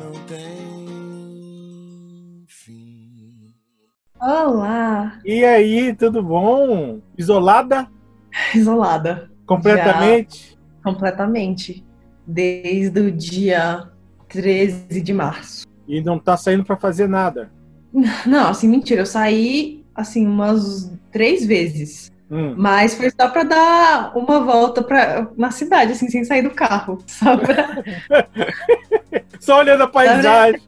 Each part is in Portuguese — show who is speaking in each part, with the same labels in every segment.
Speaker 1: não tem fim.
Speaker 2: Olá!
Speaker 3: E aí, tudo bom? Isolada?
Speaker 2: Isolada.
Speaker 3: Completamente?
Speaker 2: Já, completamente. Desde o dia 13 de março.
Speaker 3: E não tá saindo para fazer nada?
Speaker 2: Não, assim, mentira. Eu saí, assim, umas três vezes.
Speaker 3: Hum.
Speaker 2: Mas foi só pra dar uma volta pra, na cidade, assim, sem sair do carro. Só pra,
Speaker 3: Só olhando a paisagem,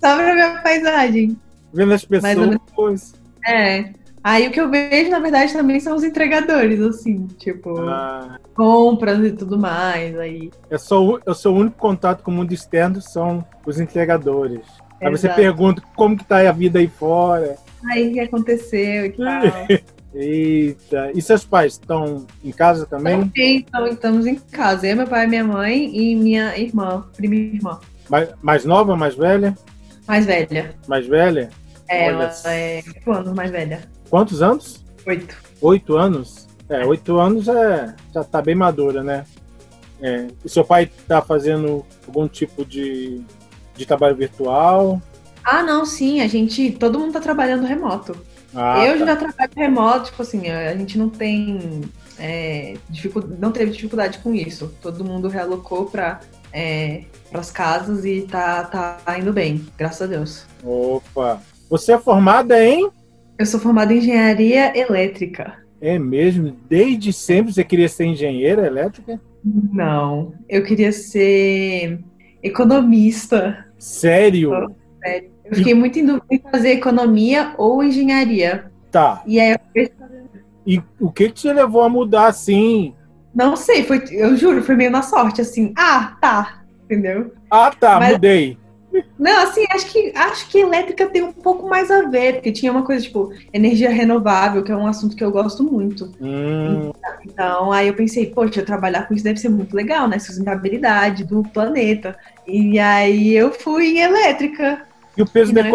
Speaker 2: só pra ver a paisagem.
Speaker 3: vendo as pessoas.
Speaker 2: É. Aí o que eu vejo, na verdade, também são os entregadores, assim, tipo,
Speaker 3: Ah,
Speaker 2: compras e tudo mais. Aí.
Speaker 3: eu, sou, eu sou o único contato com o mundo externo são os entregadores. Aí você pergunta como que tá a vida aí fora.
Speaker 2: Aí o que aconteceu e tal.
Speaker 3: Eita. E seus pais estão em casa também?
Speaker 2: Então, estamos em casa. Eu, meu pai, minha mãe e minha irmã, prima irmã.
Speaker 3: Mais, mais nova, mais velha?
Speaker 2: Mais velha.
Speaker 3: Mais velha?
Speaker 2: É,
Speaker 3: Olha
Speaker 2: ela é oito anos mais velha.
Speaker 3: Quantos anos?
Speaker 2: Oito.
Speaker 3: Oito anos? É, oito anos é, já tá bem madura, né? É, e seu pai tá fazendo algum tipo de, de trabalho virtual?
Speaker 2: Ah, não, sim, a gente. Todo mundo tá trabalhando remoto.
Speaker 3: Ah,
Speaker 2: eu
Speaker 3: tá.
Speaker 2: já trabalho remoto, tipo assim, a gente não tem. É, dificu- não teve dificuldade com isso. Todo mundo realocou para é, as casas e tá, tá indo bem, graças a Deus.
Speaker 3: Opa! Você é formada em?
Speaker 2: Eu sou formada em engenharia elétrica.
Speaker 3: É mesmo? Desde sempre você queria ser engenheira elétrica?
Speaker 2: Não, eu queria ser economista.
Speaker 3: Sério?
Speaker 2: Eu fiquei muito em dúvida em fazer economia ou engenharia.
Speaker 3: Tá.
Speaker 2: E aí eu
Speaker 3: E o que te levou a mudar assim?
Speaker 2: não sei, foi, eu juro, foi meio na sorte, assim. Ah, tá. Entendeu?
Speaker 3: Ah, tá,
Speaker 2: Mas-
Speaker 3: mudei.
Speaker 2: Não, assim, acho que acho que elétrica tem um pouco mais a ver, porque tinha uma coisa tipo energia renovável, que é um assunto que eu gosto muito.
Speaker 3: Hum,
Speaker 2: Então, aí eu pensei, poxa, trabalhar com isso deve ser muito legal, né? Sustentabilidade do planeta. E aí eu fui em elétrica.
Speaker 3: E o peso
Speaker 2: E
Speaker 3: da?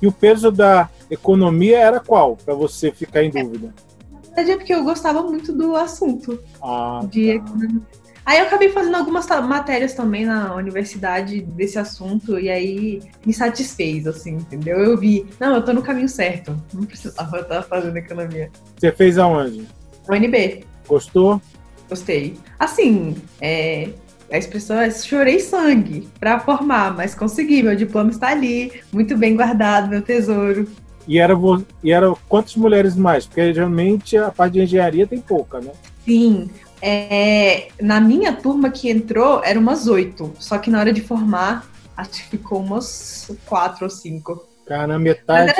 Speaker 3: E o peso da economia era qual? Pra você ficar em dúvida?
Speaker 2: Na verdade é porque eu gostava muito do assunto.
Speaker 3: Ah,
Speaker 2: de
Speaker 3: tá.
Speaker 2: Aí eu acabei fazendo algumas matérias também na universidade desse assunto e aí me satisfez, assim, entendeu? Eu vi, não, eu tô no caminho certo, não precisava estar fazendo economia.
Speaker 3: Você fez aonde?
Speaker 2: UNB,
Speaker 3: Gostou?
Speaker 2: gostei. Assim, é, a expressão é chorei sangue pra formar, mas consegui, meu diploma está ali, muito bem guardado, meu tesouro.
Speaker 3: E era, e era quantas mulheres mais? Porque geralmente a parte de engenharia tem pouca, né?
Speaker 2: Sim, é, na minha turma que entrou, eram umas oito, só que na hora de formar, acho que ficou umas quatro ou cinco.
Speaker 3: Cara, metade.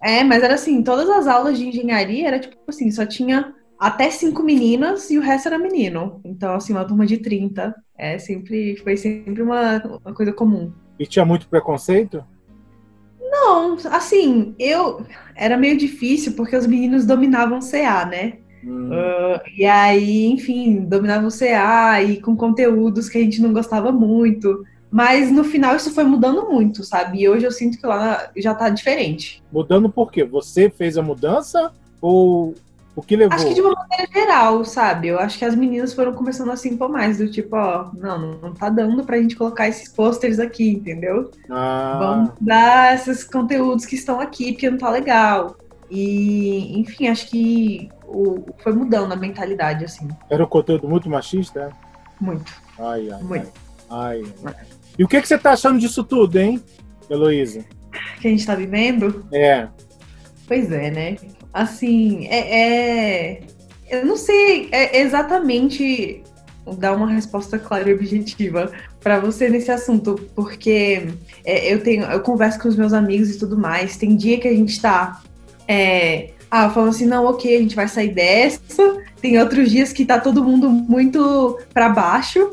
Speaker 2: É, mas era assim, todas as aulas de engenharia era tipo assim, só tinha até cinco meninas e o resto era menino. Então, assim, uma turma de 30. É sempre, foi sempre uma, uma coisa comum.
Speaker 3: E tinha muito preconceito?
Speaker 2: Não, assim, eu era meio difícil porque os meninos dominavam CA, né?
Speaker 3: Hum,
Speaker 2: Ah, e aí, enfim, dominavam CA e com conteúdos que a gente não gostava muito. Mas no final isso foi mudando muito, sabe? E hoje eu sinto que lá já tá diferente.
Speaker 3: Mudando por quê? Você fez a mudança? Ou o que levou?
Speaker 2: Acho que de uma maneira geral, sabe? Eu acho que as meninas foram começando a se impor mais, do tipo, ó, não, não tá dando pra gente colocar esses pôsteres aqui, entendeu?
Speaker 3: Ah,
Speaker 2: Vamos dar esses conteúdos que estão aqui, porque não tá legal. E, enfim, acho que o, foi mudando a mentalidade, assim,
Speaker 3: era um conteúdo muito machista? é?
Speaker 2: muito,
Speaker 3: Ai, ai,
Speaker 2: muito.
Speaker 3: ai. ai. E o que, que você tá achando disso tudo, hein, Heloísa?
Speaker 2: Que a gente tá vivendo?
Speaker 3: É,
Speaker 2: Pois é, né? Assim, é. é- Eu não sei é, exatamente dar uma resposta clara e objetiva pra você nesse assunto, porque é, eu tenho, eu converso com os meus amigos e tudo mais. Tem dia que a gente tá. É, ah, falando assim, não, ok, a gente vai sair dessa. Tem outros dias que tá todo mundo muito pra baixo.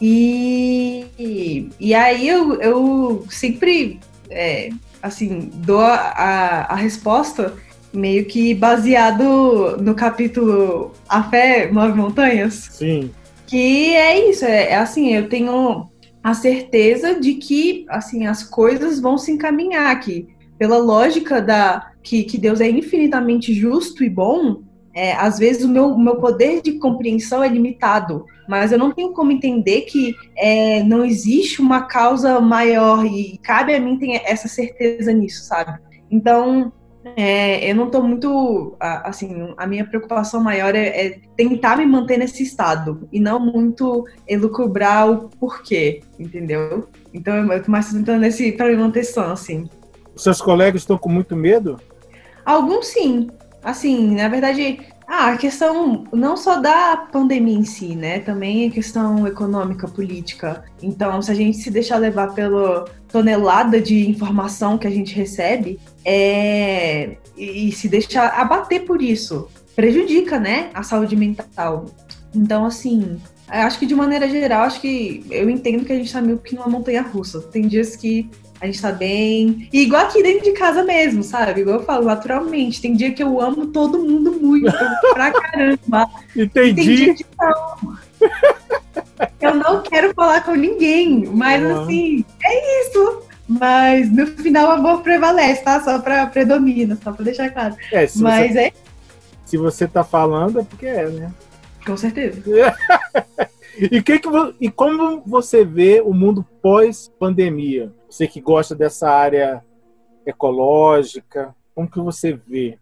Speaker 2: E, e aí eu, eu sempre, é, assim, dou a, a resposta meio que baseado no capítulo A Fé Move Montanhas.
Speaker 3: sim.
Speaker 2: Que é isso, é, é assim, eu tenho a certeza de que assim as coisas vão se encaminhar aqui. Pela lógica da que, que Deus é infinitamente justo e bom, é, às vezes o meu, o meu poder de compreensão é limitado, mas eu não tenho como entender que é, não existe uma causa maior e cabe a mim ter essa certeza nisso, sabe? Então, é, eu não estou muito. Assim, a minha preocupação maior é, é, tentar me manter nesse estado e não muito elucubrar o porquê, entendeu? Então, eu estou mais tentando nesse para me manter sã, assim.
Speaker 3: Seus colegas estão com muito medo?
Speaker 2: Alguns sim. Assim, na verdade, ah, a questão não só da pandemia em si, né? Também a questão econômica, política. Então, se a gente se deixar levar pela tonelada de informação que a gente recebe, é... e, se deixar abater por isso, prejudica, né? A saúde mental. Então, assim, acho que de maneira geral, acho que eu entendo que a gente tá meio que numa montanha russa. Tem dias que a gente tá bem. E igual aqui dentro de casa mesmo, sabe? Igual eu falo, naturalmente. Tem dia que eu amo todo mundo muito, pra caramba.
Speaker 3: Entendi. Tem dia que
Speaker 2: não. Eu não quero falar com ninguém, mas uhum. assim, é isso. Mas no final o amor prevalece, tá? Só pra predomina, só pra deixar claro.
Speaker 3: É, se mas você, é. Se você tá falando, é porque é, né?
Speaker 2: Com certeza.
Speaker 3: e, que que, e como você vê o mundo pós-pandemia? Você que gosta dessa área ecológica, como que você vê?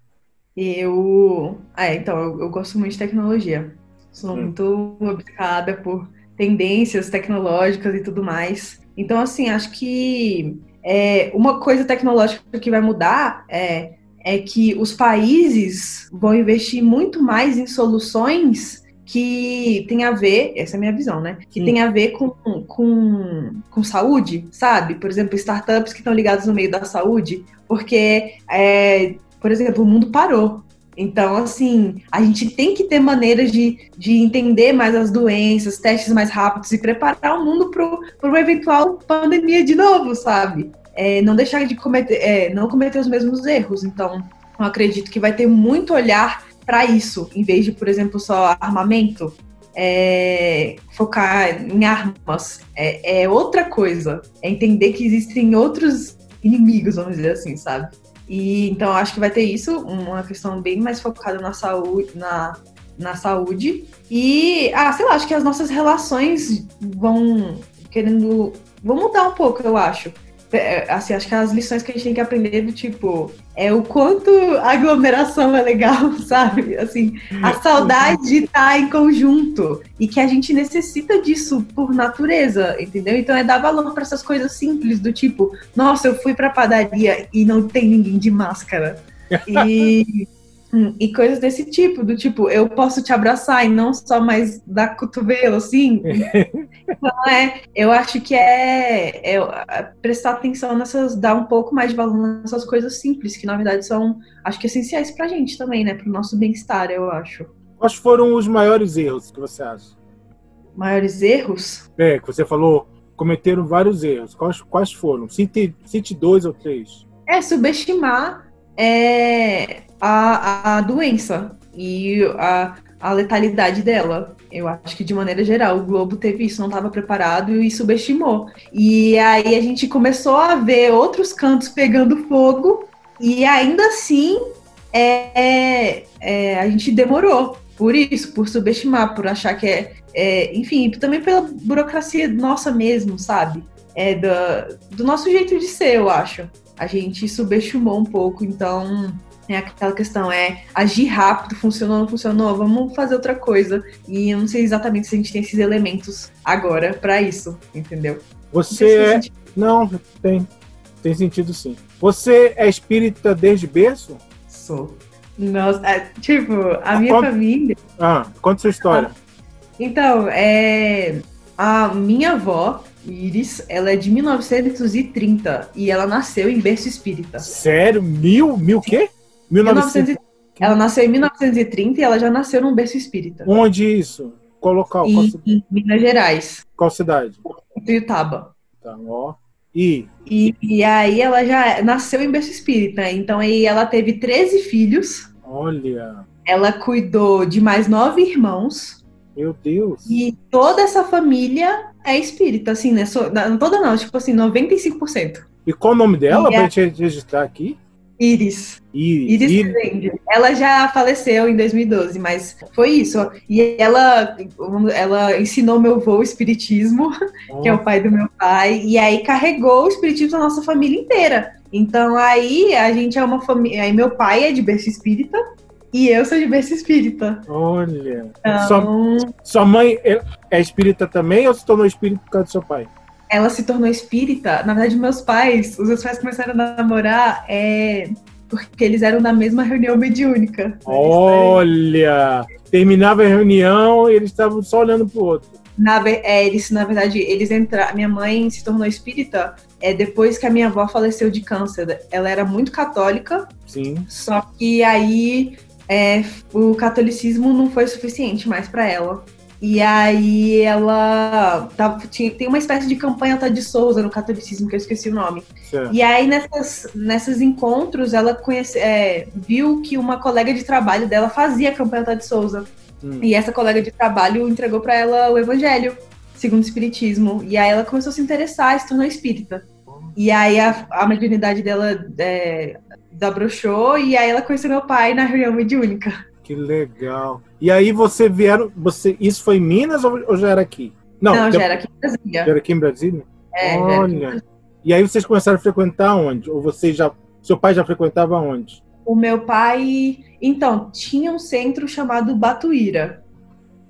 Speaker 2: Eu, ah, então eu, eu, gosto muito de tecnologia. Sou hum. muito obcecada por tendências tecnológicas e tudo mais. Então, assim, acho que é, uma coisa tecnológica que vai mudar é, é que os países vão investir muito mais em soluções que tem a ver, essa é a minha visão, né? Que Sim. tem a ver com, com, com saúde, sabe? Por exemplo, startups que estão ligados no meio da saúde, porque, é, por exemplo, o mundo parou. Então, assim, a gente tem que ter maneiras de, de entender mais as doenças, testes mais rápidos e preparar o mundo para uma eventual pandemia de novo, sabe? É, não deixar de cometer, é, não cometer os mesmos erros. Então, eu acredito que vai ter muito olhar para isso, em vez de, por exemplo, só armamento, é, focar em armas. É, é, outra coisa. É entender que existem outros inimigos, vamos dizer assim, sabe? E então acho que vai ter isso, uma questão bem mais focada na saúde, na, na saúde. E, ah, sei lá, acho que as nossas relações vão querendo. vão mudar um pouco, eu acho. É, assim, acho que as lições que a gente tem que aprender do tipo é o quanto a aglomeração é legal, sabe? Assim, a saudade de estar em conjunto e que a gente necessita disso por natureza, entendeu? Então é dar valor para essas coisas simples do tipo, nossa, eu fui para padaria e não tem ninguém de máscara. E e coisas desse tipo, do tipo, eu posso te abraçar e não só mais dar cotovelo, assim. então, é, eu acho que é, é, prestar atenção nessas, dar um pouco mais de valor nessas coisas simples, que na verdade são, acho que essenciais pra gente também, né? Pro nosso bem-estar, eu acho.
Speaker 3: Quais foram os maiores erros que você acha?
Speaker 2: Maiores erros?
Speaker 3: É, que você falou, cometeram vários erros. Quais, quais foram? Cite, cite dois ou três.
Speaker 2: É, subestimar é, a, a doença e a, a letalidade dela. Eu acho que de maneira geral o Globo teve isso, não estava preparado e subestimou. E aí a gente começou a ver outros cantos pegando fogo e ainda assim é, é, é a gente demorou por isso, por subestimar, por achar que é, é enfim, também pela burocracia nossa mesmo, sabe? É do, do nosso jeito de ser, eu acho. A gente subestimou um pouco, então é aquela questão, é agir rápido, funcionou, não funcionou, vamos fazer outra coisa. E eu não sei exatamente se a gente tem esses elementos agora para isso, entendeu?
Speaker 3: Você é. Não, tem. Tem sentido sim. Você é espírita desde berço?
Speaker 2: Sou. Nossa, é, tipo, a minha conta... família.
Speaker 3: Ah, conta sua história. Ah,
Speaker 2: então, é. A minha avó, Iris, ela é de 1930 e ela nasceu em berço espírita.
Speaker 3: Sério? Mil? Mil o quê?
Speaker 2: 1900... Ela nasceu em 1930 e ela já nasceu num berço espírita.
Speaker 3: Onde isso? Qual local?
Speaker 2: Em, Qual em Minas Gerais.
Speaker 3: Qual cidade?
Speaker 2: Tuiutaba.
Speaker 3: Tá, ó. E?
Speaker 2: e? E aí ela já nasceu em berço espírita. Então aí ela teve 13 filhos.
Speaker 3: Olha.
Speaker 2: Ela cuidou de mais nove irmãos.
Speaker 3: Meu Deus.
Speaker 2: E toda essa família é espírita, assim, né? Toda não, tipo assim, 95%.
Speaker 3: E qual o nome dela, e pra é... gente registrar aqui?
Speaker 2: Iris.
Speaker 3: Iris.
Speaker 2: Iris. Rezende. Ela já faleceu em 2012, mas foi isso. E ela, ela ensinou meu avô o espiritismo, que é o pai do meu pai, e aí carregou o espiritismo da nossa família inteira. Então aí a gente é uma família. Aí meu pai é de berço espírita e eu sou de berço espírita.
Speaker 3: Olha.
Speaker 2: Então,
Speaker 3: Sua, sua mãe é, é espírita também ou se tornou espírita por causa do seu pai?
Speaker 2: ela se tornou espírita. Na verdade, meus pais, os meus pais começaram a namorar é, porque eles eram na mesma reunião mediúnica.
Speaker 3: Olha! Terminava a reunião e eles estavam só olhando pro outro.
Speaker 2: Na, é, eles, na verdade, eles entraram. Minha mãe se tornou espírita é, depois que a minha avó faleceu de câncer. Ela era muito católica,
Speaker 3: Sim.
Speaker 2: só que aí é, o catolicismo não foi suficiente mais para ela. E aí ela tava- tinha, tem uma espécie de campanha tá de Souza no catolicismo, que eu esqueci o nome.
Speaker 3: Certo.
Speaker 2: E aí, nessas, nesses encontros, ela conhece, é, viu que uma colega de trabalho dela fazia a campanha Tá de Souza.
Speaker 3: Hum.
Speaker 2: E essa colega de trabalho entregou para ela o evangelho, segundo o espiritismo. E aí ela começou a se interessar, se tornou espírita. E aí a, a mediunidade dela é, desabrochou, e aí ela conheceu meu pai na reunião mediúnica.
Speaker 3: Que legal. E aí você vieram. Você, isso foi em Minas ou, ou já era aqui?
Speaker 2: Não,
Speaker 3: de-
Speaker 2: já era aqui em Brasília.
Speaker 3: já era aqui em Brasília?
Speaker 2: É, em
Speaker 3: Olha.
Speaker 2: Brasília.
Speaker 3: E aí vocês começaram a frequentar onde? Ou você já. Seu pai já frequentava onde?
Speaker 2: O meu pai. Então, tinha um centro chamado Batuíra,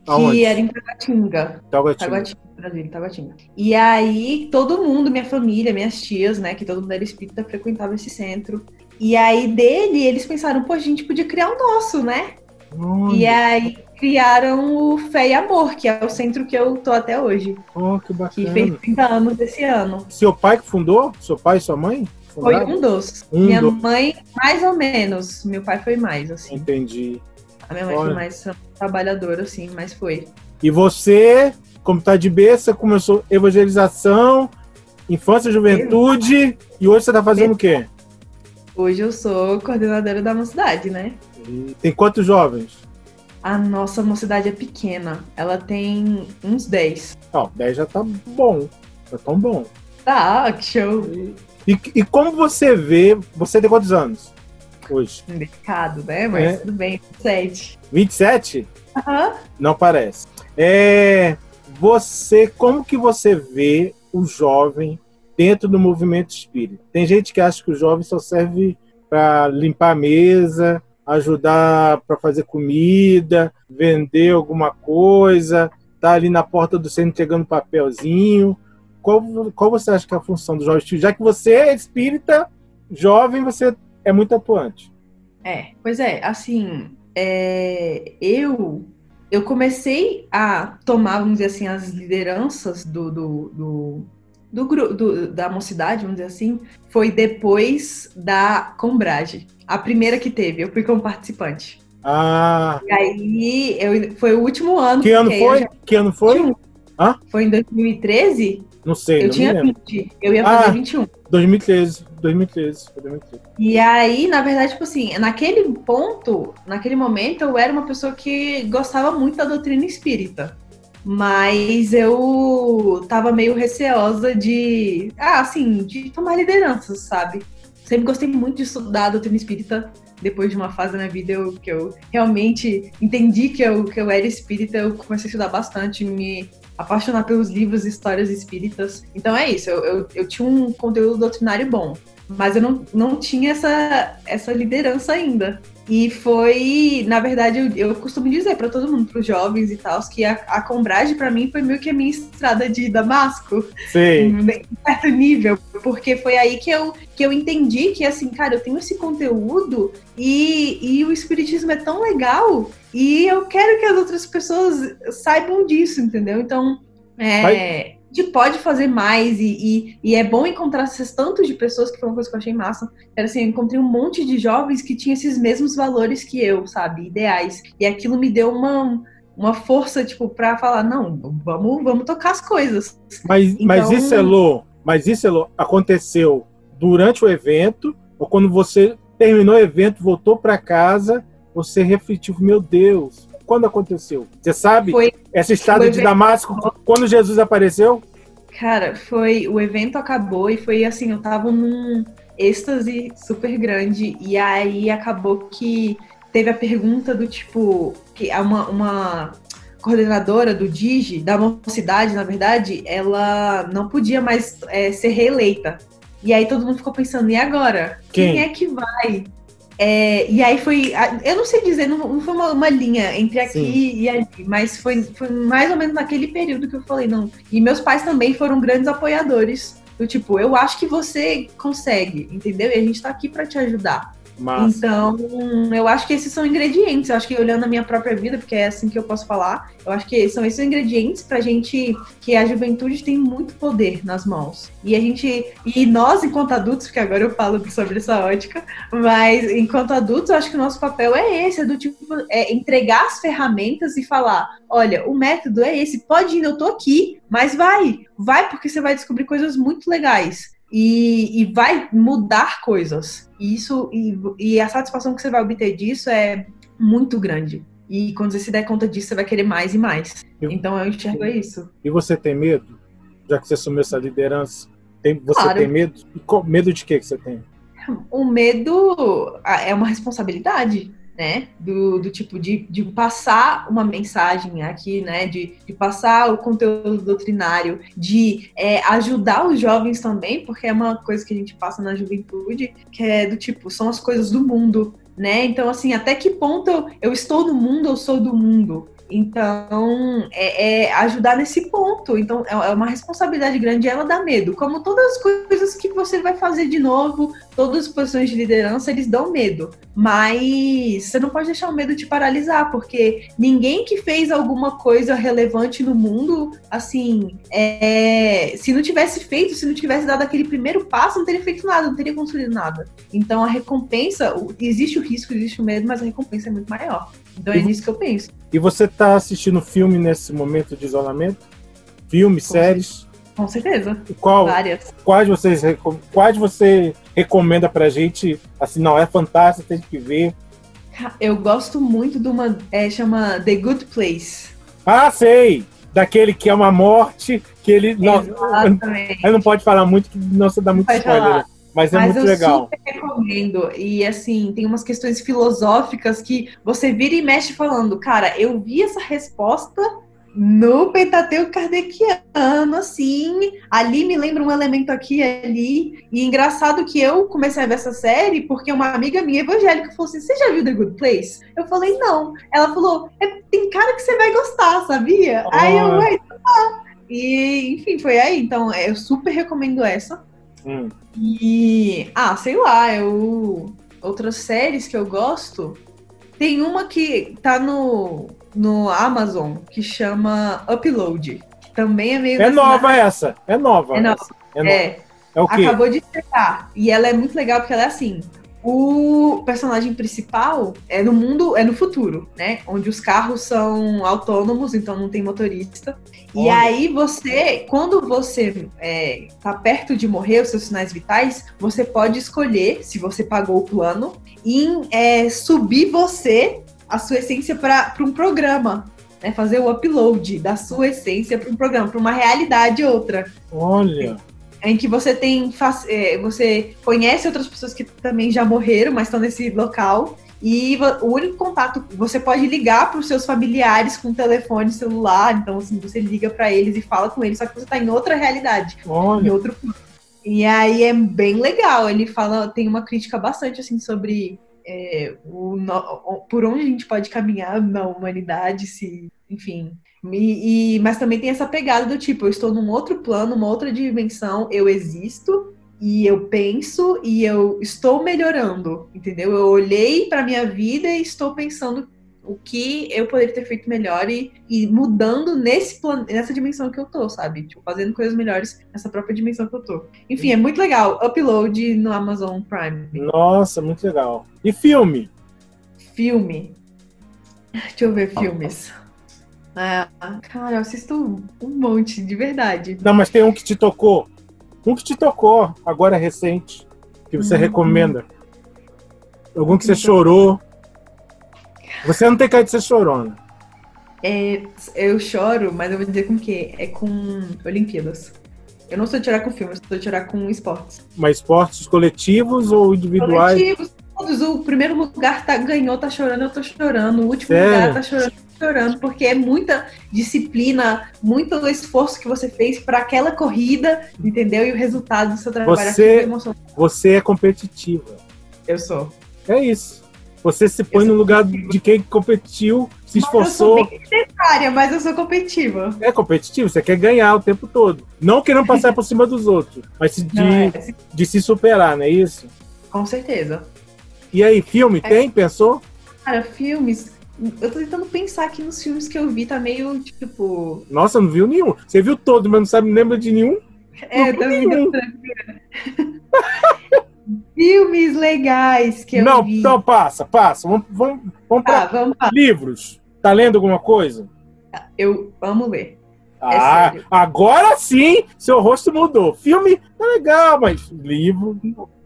Speaker 2: que
Speaker 3: Aonde?
Speaker 2: era em Taguatinga.
Speaker 3: Taguatinga.
Speaker 2: Taguatinga, Brasília, Taguatinga. E aí, todo mundo, minha família, minhas tias, né, que todo mundo era espírita, frequentava esse centro. E aí, dele, eles pensaram, pô, a gente podia criar o nosso, né?
Speaker 3: Olha,
Speaker 2: E aí, criaram o Fé e Amor, que é o centro que eu tô até hoje.
Speaker 3: oh, que
Speaker 2: Que
Speaker 3: bacana.
Speaker 2: fez 30 anos esse ano.
Speaker 3: Seu pai que fundou? Seu pai e sua mãe?
Speaker 2: Foi um dos.
Speaker 3: Um
Speaker 2: minha mãe, mais ou menos. Meu pai foi mais, assim.
Speaker 3: Entendi.
Speaker 2: A minha mãe
Speaker 3: Olha.
Speaker 2: foi mais trabalhadora, assim, mas foi.
Speaker 3: E você, como tá de berça, começou evangelização, infância, juventude, e hoje você tá fazendo o quê?
Speaker 2: Hoje eu sou coordenadora da mocidade, né?
Speaker 3: Tem quantos jovens?
Speaker 2: A nossa mocidade é pequena. Ela tem uns 10.
Speaker 3: Ó, 10 já tá bom. Já tão bom.
Speaker 2: Tá, que show.
Speaker 3: E, e como você vê, você tem quantos anos hoje?
Speaker 2: Mercado, né? Mas
Speaker 3: É.
Speaker 2: tudo bem, 7.
Speaker 3: 27?
Speaker 2: Aham.
Speaker 3: Não parece. É, você, como que você vê o jovem dentro do movimento espírita? Tem gente que acha que o jovem só serve para limpar a mesa, ajudar para fazer comida, vender alguma coisa, tá ali na porta do centro entregando papelzinho. Qual, qual você acha que é a função do jovem? Já que você é espírita, jovem, você é muito atuante.
Speaker 2: É, pois é, assim, é, eu eu comecei a tomar, vamos dizer assim, as lideranças do, do, do, do, do- da mocidade, vamos dizer assim, foi depois da Combrage. A primeira que teve, eu fui como participante.
Speaker 3: Ah,
Speaker 2: E aí, eu, foi o último ano.
Speaker 3: que ano foi?
Speaker 2: já
Speaker 3: Que ano foi? Hã?
Speaker 2: Foi em 2013?
Speaker 3: Não sei,
Speaker 2: eu
Speaker 3: não
Speaker 2: tinha
Speaker 3: me lembro.
Speaker 2: 20. Eu ia
Speaker 3: Ah.
Speaker 2: fazer 21.
Speaker 3: 2013, 2013, foi 2013.
Speaker 2: E aí, na verdade, tipo assim, naquele ponto, naquele momento, eu era uma pessoa que gostava muito da doutrina espírita. Mas eu tava meio receosa de, ah, assim, de tomar liderança, sabe? Sempre gostei muito de estudar a doutrina espírita. Depois de uma fase na vida eu, que eu realmente entendi que eu, que eu era espírita, eu comecei a estudar bastante, me apaixonar pelos livros e histórias espíritas. Então é isso, eu, eu, eu tinha um conteúdo doutrinário bom mas eu não, não tinha essa, essa liderança ainda. E foi, na verdade, eu, eu costumo dizer para todo mundo, para os jovens e tal, que a, a Combrage para mim foi meio que a minha estrada de Damasco,
Speaker 3: Sei.
Speaker 2: em certo nível, porque foi aí que eu, que eu entendi que, assim, cara, eu tenho esse conteúdo e, e o Espiritismo é tão legal e eu quero que as outras pessoas saibam disso, entendeu? Então, é,
Speaker 3: Vai-
Speaker 2: gente pode fazer mais e, e, e é bom encontrar esses tantos de pessoas que foi uma coisa que eu achei massa. Era assim, eu encontrei um monte de jovens que tinham esses mesmos valores que eu, sabe? Ideais. E aquilo me deu uma, uma força, tipo, pra falar, não, vamos, vamos tocar as coisas.
Speaker 3: Mas, mas
Speaker 2: Então-
Speaker 3: isso, Elô, mas isso, Elô, aconteceu durante o evento, ou quando você terminou o evento, voltou para casa, você refletiu, meu Deus, quando aconteceu? Você sabe?
Speaker 2: Foi,
Speaker 3: Essa estrada de Damasco, quando Jesus apareceu?
Speaker 2: cara, foi. O evento acabou e foi assim, eu tava num. êxtase super grande. E aí acabou que teve a pergunta do tipo, que uma, uma coordenadora do Digi, da mocidade, na verdade, ela não podia mais é, ser reeleita. E aí todo mundo ficou pensando, e agora? Quem, Quem é que vai? É, e aí foi, eu não sei dizer, não, não foi uma, uma, linha entre aqui Sim. e ali, mas foi, foi mais ou menos naquele período que eu falei, não. E meus pais também foram grandes apoiadores do tipo, eu acho que você consegue, entendeu? E a gente tá aqui para te ajudar. Massa. Então, eu acho que esses são ingredientes. Eu acho que olhando a minha própria vida, porque é assim que eu posso falar, eu acho que são esses ingredientes pra gente que a juventude tem muito poder nas mãos. E a gente, e nós enquanto adultos, porque agora eu falo sobre essa ótica, mas enquanto adultos, eu acho que o nosso papel é esse, é do tipo é entregar as ferramentas e falar, olha, o método é esse, pode ir, eu tô aqui, mas vai, vai porque você vai descobrir coisas muito legais e, e vai mudar coisas. E isso e, e a satisfação que você vai obter disso é muito grande. E quando você se der conta disso, você vai querer mais e mais. então eu enxergo isso.
Speaker 3: E você tem medo? Já que você assumiu essa liderança, tem, você claro. tem medo? Medo de que, que você tem?
Speaker 2: O medo é uma responsabilidade né? Do, do tipo de, de passar uma mensagem aqui, né? De, de passar o conteúdo doutrinário, de é, ajudar os jovens também, porque é uma coisa que a gente passa na juventude, que é do tipo, são as coisas do mundo, né? Então, assim, até que ponto eu, eu estou no mundo ou sou do mundo? Então, é, é, ajudar nesse ponto. Então, é, é uma responsabilidade grande ela dá medo. Como todas as coisas que você vai fazer de novo, todas as posições de liderança, eles dão medo. Mas você não pode deixar o medo te paralisar, porque ninguém que fez alguma coisa relevante no mundo, assim, é, se não tivesse feito, se não tivesse dado aquele primeiro passo, não teria feito nada, não teria construído nada. Então, a recompensa, existe o risco, existe o medo, mas a recompensa é muito maior. Então, é nisso que eu penso.
Speaker 3: E você está assistindo filme nesse momento de isolamento? Filmes, séries?
Speaker 2: Com certeza.
Speaker 3: Qual, Várias. Quais, vocês, quais você recomenda pra gente? Assim, não, é fantástico, tem que ver.
Speaker 2: Eu gosto muito de uma. É, chama The Good Place.
Speaker 3: Ah, sei! Daquele que é uma morte, que ele. Não, aí não pode falar muito, que não se dá muito spoiler. Mas é Mas muito eu legal.
Speaker 2: super recomendo. E assim, tem umas questões filosóficas que você vira e mexe falando, cara, eu vi essa resposta no Pentateuco Kardeciano, assim, ali me lembra um elemento aqui e ali. E engraçado que eu comecei a ver essa série porque uma amiga minha evangélica falou assim: Você já viu The Good Place? Eu falei, não. Ela falou, é, tem cara que você vai gostar, sabia? Oh. Aí eu, ué, tá. E, enfim, foi aí. Então, eu super recomendo essa. Hum. E, ah, sei lá, eu. Outras séries que eu gosto. Tem uma que tá no, no Amazon que chama Upload. Que também é meio.
Speaker 3: É nova essa. É nova.
Speaker 2: É nova. É, nova. é. é o quê? Acabou de estrear. E ela é muito legal porque ela é assim. O personagem principal é no mundo, é no futuro, né? Onde os carros são autônomos, então não tem motorista. Olha. E aí você, quando você é, tá perto de morrer, os seus sinais vitais, você pode escolher, se você pagou o plano, em é, subir você, a sua essência, para um programa. Né, fazer o upload da sua essência para um programa, para uma realidade outra.
Speaker 3: Olha!
Speaker 2: Em que você tem é, você conhece outras pessoas que também já morreram, mas estão nesse local. E o único contato, você pode ligar para os seus familiares com telefone celular, então assim, você liga para eles e fala com eles, só que você está em outra realidade, Olha. em outro E aí é bem legal, ele fala, tem uma crítica bastante assim sobre é, o, por onde a gente pode caminhar na humanidade, se, enfim, e, e, mas também tem essa pegada do tipo, eu estou num outro plano, uma outra dimensão, eu existo e eu penso e eu estou melhorando, entendeu? Eu olhei para minha vida e estou pensando o que eu poderia ter feito melhor e, e mudando nesse plano, nessa dimensão que eu tô, sabe? Tipo, fazendo coisas melhores nessa própria dimensão que eu tô. Enfim, é muito legal. Upload no Amazon Prime.
Speaker 3: Nossa, muito legal. E filme?
Speaker 2: Filme. Deixa eu ver filmes. Ah, cara, eu assisto um monte, de verdade.
Speaker 3: Não, mas tem um que te tocou. Um que te tocou, agora recente, que você uhum. recomenda. Algum que você chorou. Você não tem cara de ser chorona.
Speaker 2: É, eu choro, mas eu vou dizer com o quê? É com Olimpíadas. Eu não sou tirar com filmes, eu sou tirar com esportes.
Speaker 3: Mas esportes coletivos ou individuais?
Speaker 2: Coletivos, todos. O primeiro lugar tá, ganhou, tá chorando, eu tô chorando. O último
Speaker 3: Sério?
Speaker 2: lugar tá chorando, chorando. Porque é muita disciplina, muito esforço que você fez para aquela corrida, entendeu? E o resultado do seu trabalho
Speaker 3: Você-
Speaker 2: é.
Speaker 3: Você é competitiva.
Speaker 2: Eu sou.
Speaker 3: É isso. Você se põe no lugar de quem competiu, se
Speaker 2: Mas eu
Speaker 3: esforçou.
Speaker 2: sou bem mas eu sou competitiva.
Speaker 3: É competitivo, você quer ganhar o tempo todo. Não querendo passar por cima dos outros, mas de,
Speaker 2: é,
Speaker 3: de se superar, não é isso?
Speaker 2: com certeza.
Speaker 3: E aí, filme,
Speaker 2: É.
Speaker 3: tem? Pensou?
Speaker 2: Cara, filmes. Eu tô tentando pensar aqui nos filmes que eu vi, tá meio tipo.
Speaker 3: Nossa, não viu nenhum. Você viu todo, mas não sabe, não lembra de nenhum?
Speaker 2: É, tá meio tranquila. Filmes legais que eu
Speaker 3: não,
Speaker 2: vi.
Speaker 3: então passa, passa. Vamos, vamos, vamos
Speaker 2: Tá,
Speaker 3: para
Speaker 2: vamos lá.
Speaker 3: livros. Tá lendo alguma coisa?
Speaker 2: Eu amo ler.
Speaker 3: ah,
Speaker 2: sério.
Speaker 3: agora sim, seu rosto mudou. Filme tá legal, mas livro.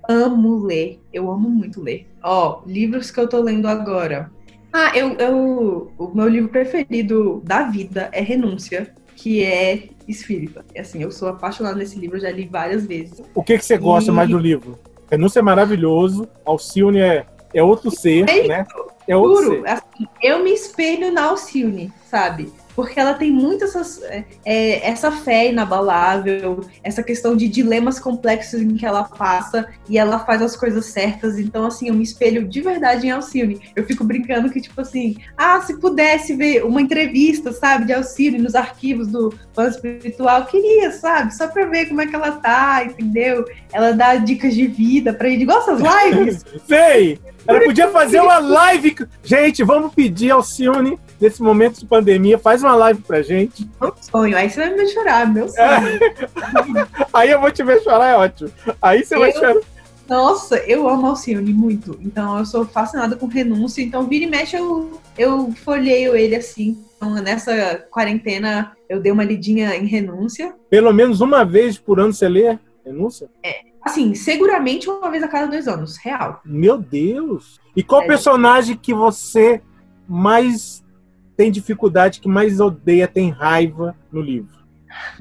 Speaker 2: Amo ler. Eu amo muito ler. Ó, livros que eu tô lendo agora. Ah, eu, eu. O meu livro preferido da vida é Renúncia, que é espírita. E, Assim, eu sou apaixonada nesse livro, já li várias vezes.
Speaker 3: O que, que você gosta
Speaker 2: E-
Speaker 3: mais do livro? Renúncia é maravilhoso. Alcione é, é outro ser,
Speaker 2: É
Speaker 3: né? É outro
Speaker 2: Juro,
Speaker 3: ser.
Speaker 2: assim, eu me espelho na Alcione, sabe? Porque ela tem muito essas, é, é, essa fé inabalável, essa questão de dilemas complexos em que ela passa e ela faz as coisas certas. Então, assim, eu me espelho de verdade em Alcione. Eu fico brincando que, tipo assim, ah, se pudesse ver uma entrevista, sabe, de Alcione nos arquivos do plano espiritual, queria, sabe? Só pra ver como é que ela tá, entendeu? Ela dá dicas de vida pra gente. Gosta das lives?
Speaker 3: Sei! Ela podia fazer uma live. Gente, vamos pedir ao Alcione, nesse momento de pandemia, faz uma live pra gente.
Speaker 2: Meu sonho. Aí você vai me ver chorar, meu sonho.
Speaker 3: Aí eu vou te ver chorar, é ótimo. Aí você vai
Speaker 2: Eu-
Speaker 3: chorar.
Speaker 2: Nossa, eu amo Alcione muito. Então eu sou fascinada com renúncia. Então, vira e mexe, eu, eu folheio ele assim. Então, nessa quarentena, eu dei uma lidinha em renúncia.
Speaker 3: Pelo menos uma vez por ano você lê Renúncia?
Speaker 2: Assim, seguramente uma vez a cada dois anos, real.
Speaker 3: Meu Deus! E qual
Speaker 2: É.
Speaker 3: personagem que você mais tem dificuldade, que mais odeia, tem raiva no livro?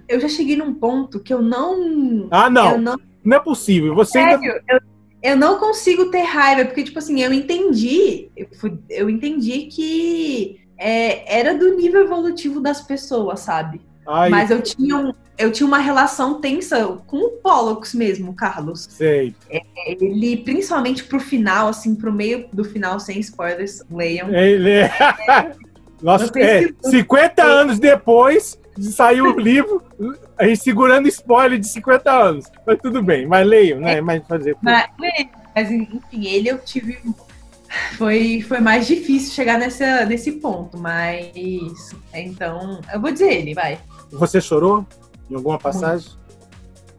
Speaker 2: Eu já cheguei num ponto que eu não.
Speaker 3: Ah, não!
Speaker 2: Não
Speaker 3: Não é possível. Você ainda.
Speaker 2: Sério, eu, eu não consigo ter raiva, porque, tipo assim, eu entendi, eu, fui- eu entendi que é, era do nível evolutivo das pessoas, sabe?
Speaker 3: Ai,
Speaker 2: Mas eu tinha, um- eu tinha uma relação tensa com o Pollux mesmo, Carlos.
Speaker 3: sei.
Speaker 2: Ele, principalmente pro final, assim, pro meio do final, sem spoilers, leiam.
Speaker 3: Ele é... Nossa, é,
Speaker 2: se-
Speaker 3: 50 anos depois de sair o livro, a gente segurando spoiler de 50 anos. Mas tudo bem, mas leiam, né? Mas fazer.
Speaker 2: Mas, mas, enfim, ele eu tive. Foi, foi mais difícil chegar nessa, nesse ponto, mas. Então, eu vou dizer ele, vai.
Speaker 3: Você chorou em alguma passagem?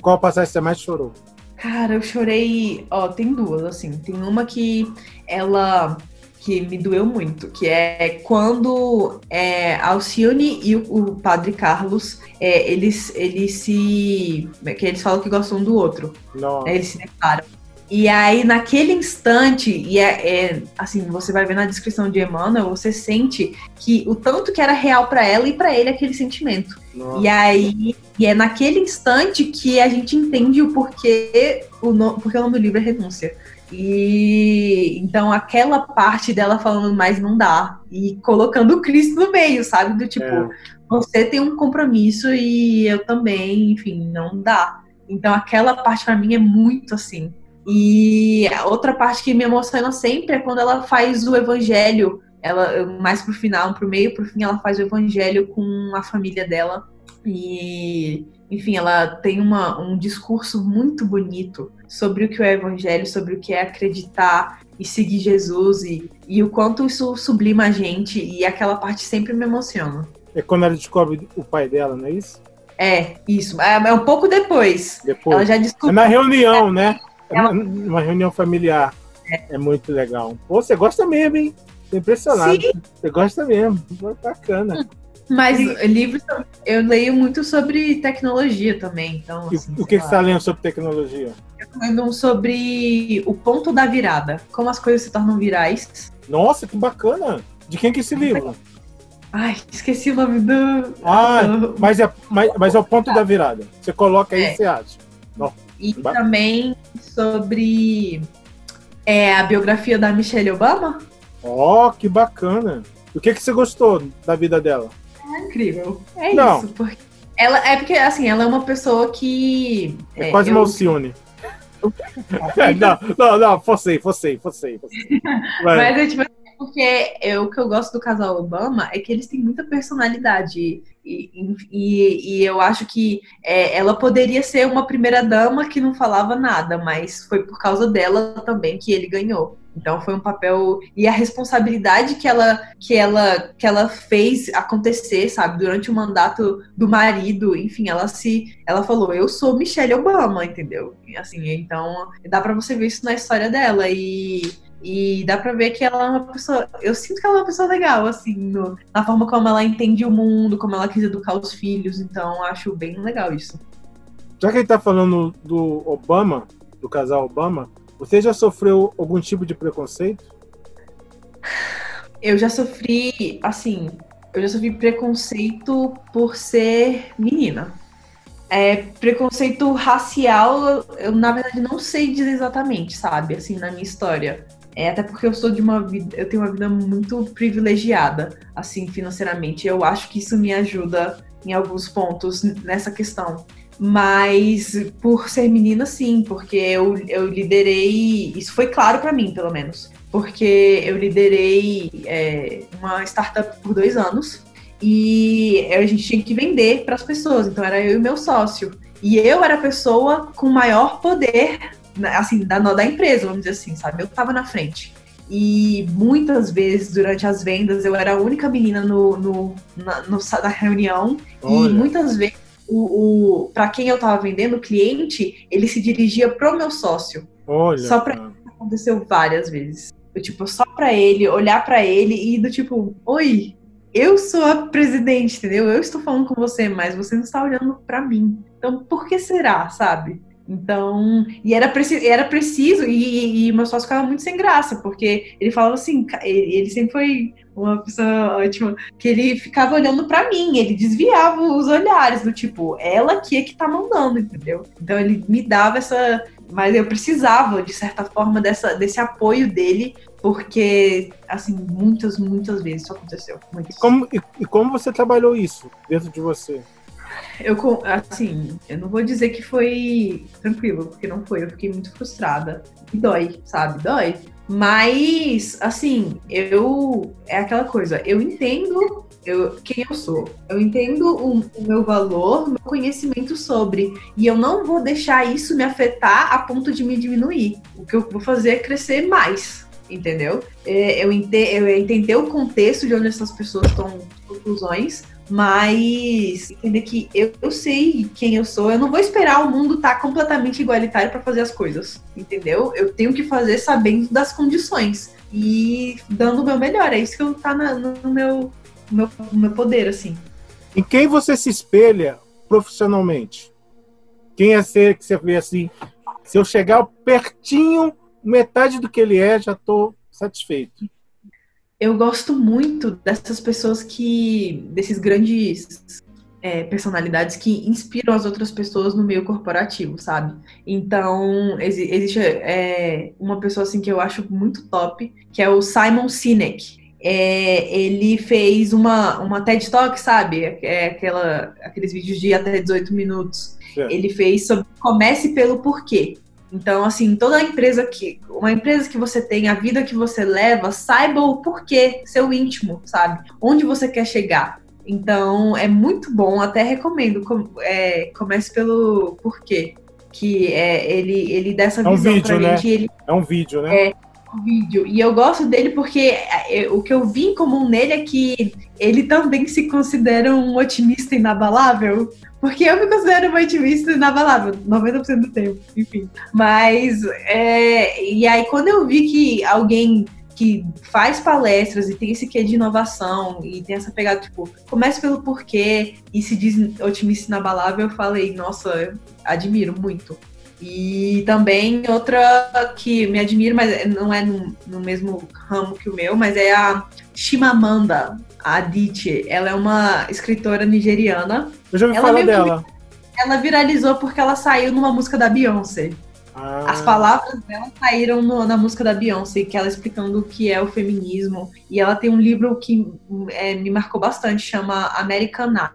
Speaker 3: Qual passagem você mais chorou?
Speaker 2: Cara, eu chorei. Ó, tem duas, assim. Tem uma que ela. Que me doeu muito, que é quando é, Alcione e o, o padre Carlos, é, eles, eles se. que eles falam que gostam um do outro. Né, Eles se separam. E aí, naquele instante, e é, é, assim, você vai ver na descrição de Emmanuel, você sente que o tanto que era real pra ela e pra ele aquele sentimento.
Speaker 3: não.
Speaker 2: E aí, e é naquele instante que a gente entende o porquê o, no, porque o nome do livro é renúncia. E então aquela parte dela falando mais não dá e colocando o Cristo no meio, sabe? Do tipo,
Speaker 3: É.
Speaker 2: você tem um compromisso e eu também, enfim, não dá. Então aquela parte pra mim é muito assim. E a outra parte que me emociona sempre é quando ela faz o evangelho, ela mais pro final, pro meio, pro fim, ela faz o evangelho com a família dela. E, enfim, ela tem uma, um discurso muito bonito sobre o que é o evangelho, sobre o que é acreditar e seguir Jesus e, e o quanto isso sublima a gente. E aquela parte sempre me emociona.
Speaker 3: É quando ela descobre o pai dela, não é isso?
Speaker 2: É, isso. É, é um pouco depois.
Speaker 3: Depois.
Speaker 2: Ela já
Speaker 3: É
Speaker 2: descobriu.
Speaker 3: na reunião, né? É
Speaker 2: Ela-
Speaker 3: na- uma reunião familiar. É muito legal. Pô, você gosta mesmo, hein? Tô impressionado.
Speaker 2: Sim.
Speaker 3: Você gosta mesmo. Bacana.
Speaker 2: Mas livros eu leio muito sobre tecnologia também. Então, assim,
Speaker 3: o que, você tá lendo sobre tecnologia?
Speaker 2: Eu tô lendo um sobre o ponto da virada. Como as coisas se tornam virais.
Speaker 3: Nossa, que bacana! De quem que é esse livro?
Speaker 2: Ai, esqueci o nome do.
Speaker 3: Ah, mas é, mas, mas é o ponto da virada. Você coloca aí e é. você acha.
Speaker 2: Não. E também sobre é, a biografia da Michelle Obama.
Speaker 3: Ó, oh, que bacana. O que, que você gostou da vida dela?
Speaker 2: É incrível. É Não. isso. Porque ela, é porque, assim, ela é uma pessoa que.
Speaker 3: É, é quase eu... uma Alcione. não, não, não, fossei, fossei, fossei.
Speaker 2: Mas é tipo porque eu, o que eu gosto do casal Obama é que eles têm muita personalidade. E, e, e eu acho que é, ela poderia ser uma primeira dama que não falava nada, mas foi por causa dela também que ele ganhou. Então foi um papel e a responsabilidade que ela que ela que ela fez acontecer, sabe, durante o mandato do marido, enfim, ela se ela falou, eu sou Michelle Obama, entendeu? Assim, então dá para você ver isso na história dela e e dá pra ver que ela é uma pessoa. Eu sinto que ela é uma pessoa legal, assim, no, na forma como ela entende o mundo, como ela quis educar os filhos. Então, acho bem legal isso.
Speaker 3: Já que a gente tá falando do Obama, do casal Obama, você já sofreu algum tipo de preconceito?
Speaker 2: Eu já sofri, assim, eu já sofri preconceito por ser menina. É, preconceito racial, eu na verdade não sei dizer exatamente, sabe? Assim, na minha história. É, até porque eu sou de uma vida, eu tenho uma vida muito privilegiada, assim, financeiramente. Eu acho que isso me ajuda em alguns pontos nessa questão. Mas por ser menina, sim, porque eu, eu liderei. Isso foi claro para mim, pelo menos. Porque eu liderei é, uma startup por dois anos e a gente tinha que vender para as pessoas. Então era eu e meu sócio. E eu era a pessoa com maior poder né, assim, da, da empresa, vamos dizer assim, sabe? Eu tava na frente. E muitas vezes, durante as vendas, eu era a única menina no, no, na, no, na reunião. Olha. E muitas vezes, o, o para quem eu tava vendendo, o cliente, ele se dirigia pro meu sócio.
Speaker 3: Olha.
Speaker 2: Só pra aconteceu várias vezes. Eu, tipo, só pra ele, olhar para ele e do tipo, oi, eu sou a presidente, entendeu? Eu estou falando com você, mas você não está olhando para mim. Então, por que será, sabe? Então, e era, preci era preciso, e, e, meu sócio ficava muito sem graça, porque ele falava assim, ele, ele sempre foi uma pessoa ótima, que ele ficava olhando para mim, ele desviava os olhares, do tipo, ela que é que tá mandando, entendeu? Então ele me dava essa. Mas eu precisava, de certa forma, dessa, desse apoio dele, porque, assim, muitas, muitas vezes isso aconteceu.
Speaker 3: E como, e, e como você trabalhou isso dentro de você?
Speaker 2: Eu, assim, eu não vou dizer que foi tranquilo, porque não foi. Eu fiquei muito frustrada. E dói, sabe? Dói. Mas, assim, eu. É aquela coisa, eu entendo eu, quem eu sou. Eu entendo o, o, meu valor, meu conhecimento sobre. E eu não vou deixar isso me afetar a ponto de me diminuir. O que eu vou fazer é crescer mais. Entendeu? É, eu, ente, eu entender o contexto de onde essas pessoas estão, conclusões, mas entender que eu, eu, sei quem eu sou, eu não vou esperar o mundo estar tá completamente igualitário para fazer as coisas, entendeu? Eu tenho que fazer sabendo das condições e dando o meu melhor. É isso que eu tá na, no, meu, meu, meu poder, assim.
Speaker 3: Em quem você se espelha profissionalmente? Quem é ser que você vê assim? Se eu chegar pertinho, metade do que ele é, já estou satisfeito
Speaker 2: eu gosto muito dessas pessoas que. desses grandes é, personalidades que inspiram as outras pessoas no meio corporativo, sabe? Então, existe é, uma pessoa assim que eu acho muito top, que é o Simon Sinek. É, ele fez uma, uma TED Talk, sabe? É aquela, aqueles vídeos de até 18 minutos. Ele fez sobre comece pelo porquê. Então, assim, toda empresa que. Uma empresa que você tem, a vida que você leva, saiba o porquê, seu íntimo, sabe? Onde você quer chegar. Então, é muito bom, até recomendo. Com, é, comece pelo porquê. Que é, ele, ele dá essa
Speaker 3: é um
Speaker 2: visão
Speaker 3: vídeo,
Speaker 2: pra
Speaker 3: né?
Speaker 2: gente. Ele,
Speaker 3: é um vídeo, né?
Speaker 2: É, vídeo. E eu gosto dele porque é, o que eu vi em comum nele é que ele também se considera um otimista inabalável. Porque eu me considero uma otimista inabalável, 90% do tempo, enfim. Mas, é, e aí quando eu vi que alguém que faz palestras e tem esse quê de inovação e tem essa pegada, tipo, comece pelo porquê e se diz otimista inabalável, eu falei, nossa, admiro muito. E também outra que me admiro, mas não é no, no mesmo ramo que o meu, mas é a Shimamanda Adichie. Ela é uma escritora nigeriana.
Speaker 3: Eu já ouvi
Speaker 2: Ela
Speaker 3: falar
Speaker 2: meio que-
Speaker 3: dela.
Speaker 2: Ela viralizou porque ela saiu numa música da Beyoncé.
Speaker 3: Ah,
Speaker 2: As palavras dela saíram no- na música da Beyoncé, que ela explicando o que é o feminismo. E ela tem um livro que é, me marcou bastante, chama Americana,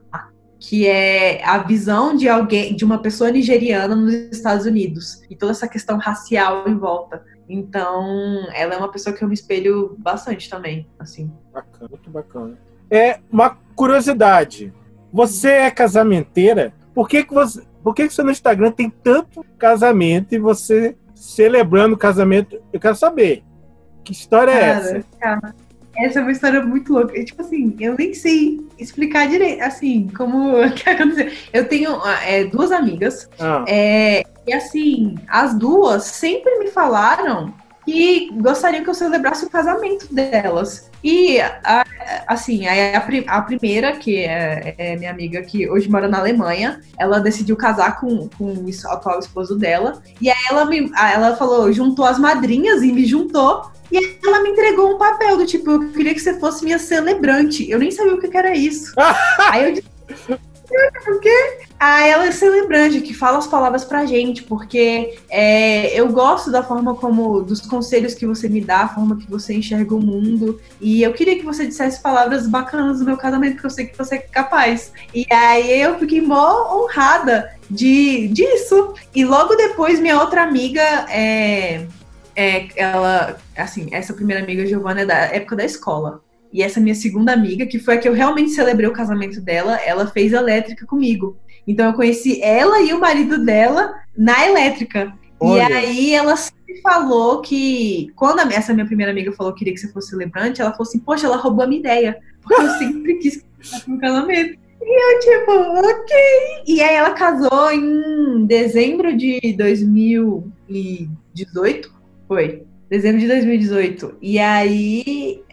Speaker 2: que é a visão de alguém, de uma pessoa nigeriana nos Estados Unidos e toda essa questão racial em volta. Então, ela é uma pessoa que eu me espelho bastante também, assim.
Speaker 3: Bacana, muito bacana. É uma curiosidade. Você é casamenteira? Por que, que você. Por que, que Instagram tem tanto casamento e você celebrando o casamento? Eu quero saber. Que história é essa?
Speaker 2: cara, essa é uma história muito louca. E, tipo assim, eu nem sei explicar direito, assim, como que aconteceu. Eu tenho ah, é, duas amigas
Speaker 3: Ah,
Speaker 2: É, e assim, as duas sempre me falaram que gostariam que eu celebrasse o casamento delas. E, a- assim, a, a pri- a primeira, que é, é minha amiga que hoje mora na Alemanha, ela decidiu casar com, com o atual esposo dela. E aí ela, me, ela falou, juntou as madrinhas e me juntou. E ela me entregou um papel do tipo, eu queria que você fosse minha celebrante. Eu nem sabia o que que era isso. aí eu disse, quê? Ah, ela é celebrante, que fala as palavras pra gente, porque é, eu gosto da forma como, dos conselhos que você me dá, a forma que você enxerga o mundo. E eu queria que você dissesse palavras bacanas no meu casamento, porque eu sei que você é capaz. E aí eu fiquei mó honrada de, disso. E logo depois, minha outra amiga, é, é, ela, assim, essa primeira amiga, Giovana, é da época da escola. E essa minha segunda amiga, que foi a que eu realmente celebrei o casamento dela, ela fez elétrica comigo. Então eu conheci ela e o marido dela na elétrica.
Speaker 3: Olha.
Speaker 2: E aí ela sempre falou que, quando essa minha primeira amiga falou que queria que você fosse celebrante, ela falou assim, poxa, ela roubou a minha ideia. Porque eu sempre quis casar no casamento. E eu, tipo, ok. E aí ela casou em dezembro de 2018. Foi. Dezembro de 2018. E aí